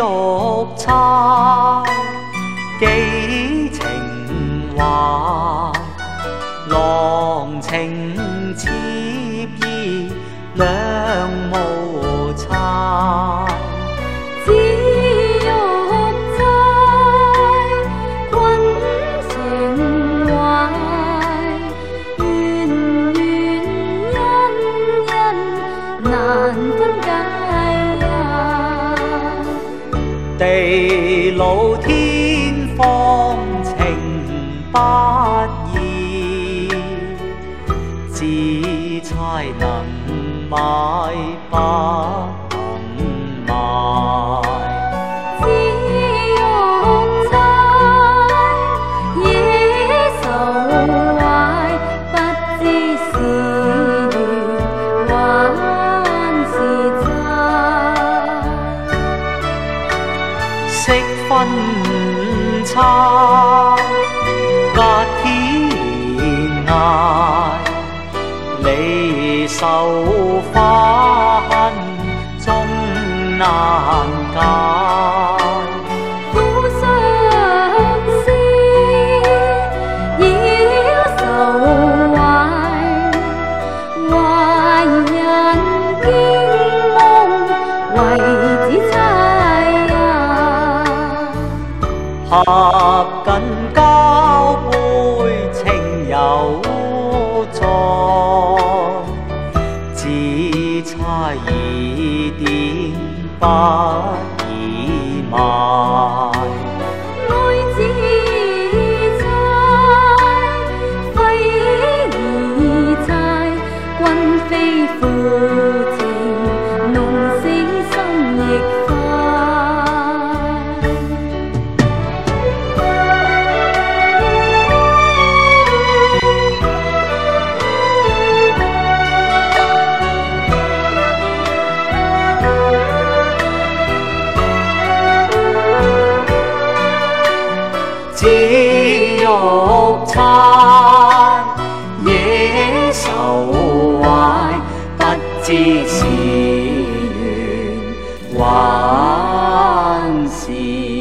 独钗，几情怀，郎情妾意。地老天荒情不移，自猜能买不？分差，隔天涯，你受花恨，終難解。握紧交杯，情犹在，只差一点不已晚。紫玉钗，惹愁怀，不知是缘还是。